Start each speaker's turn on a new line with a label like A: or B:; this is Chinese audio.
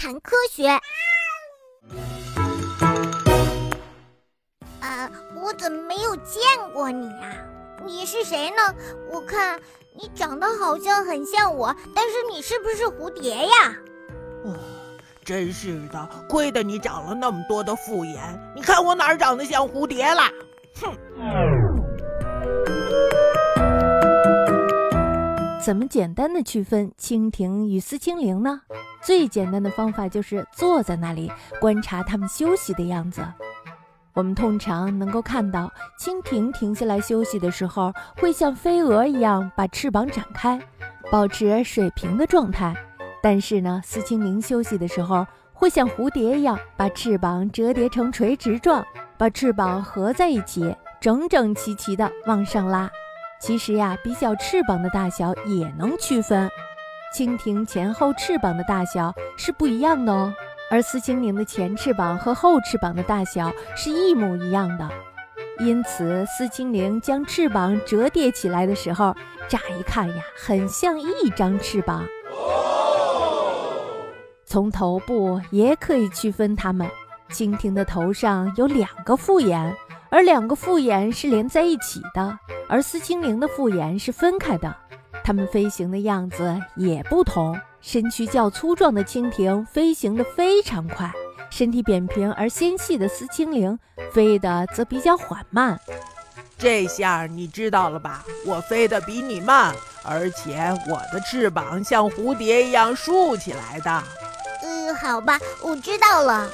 A: 谈科学。啊，我怎么没有见过你啊？你是谁呢？我看你长得好像很像我，但是你是不是蝴蝶呀？
B: 哦，真是的，亏得你长了那么多的复眼，你看我哪儿长得像蝴蝶啦？哼！
C: 怎么简单的区分蜻蜓与丝蜻蜓呢？最简单的方法就是坐在那里观察它们休息的样子。我们通常能够看到蜻蜓停下来休息的时候，会像飞蛾一样把翅膀展开，保持水平的状态。但是呢，丝蜻蜓休息的时候，会像蝴蝶一样把翅膀折叠成垂直状，把翅膀合在一起，整整齐齐地往上拉。其实呀，比较翅膀的大小也能区分，蜻蜓前后翅膀的大小是不一样的哦。而丝蜻蜓的前翅膀和后翅膀的大小是一模一样的，因此丝蜻蜓将翅膀折叠起来的时候，乍一看呀，很像一张翅膀。从头部也可以区分它们，蜻蜓的头上有两个复眼，而两个复眼是连在一起的。而丝蜻蜓的复眼是分开的，它们飞行的样子也不同。身躯较粗壮的蜻蜓飞行的非常快，身体扁平而纤细的丝蜻蜓飞得则比较缓慢。
B: 这下你知道了吧？我飞得比你慢，而且我的翅膀像蝴蝶一样竖起来的。
A: 嗯，好吧，我知道了。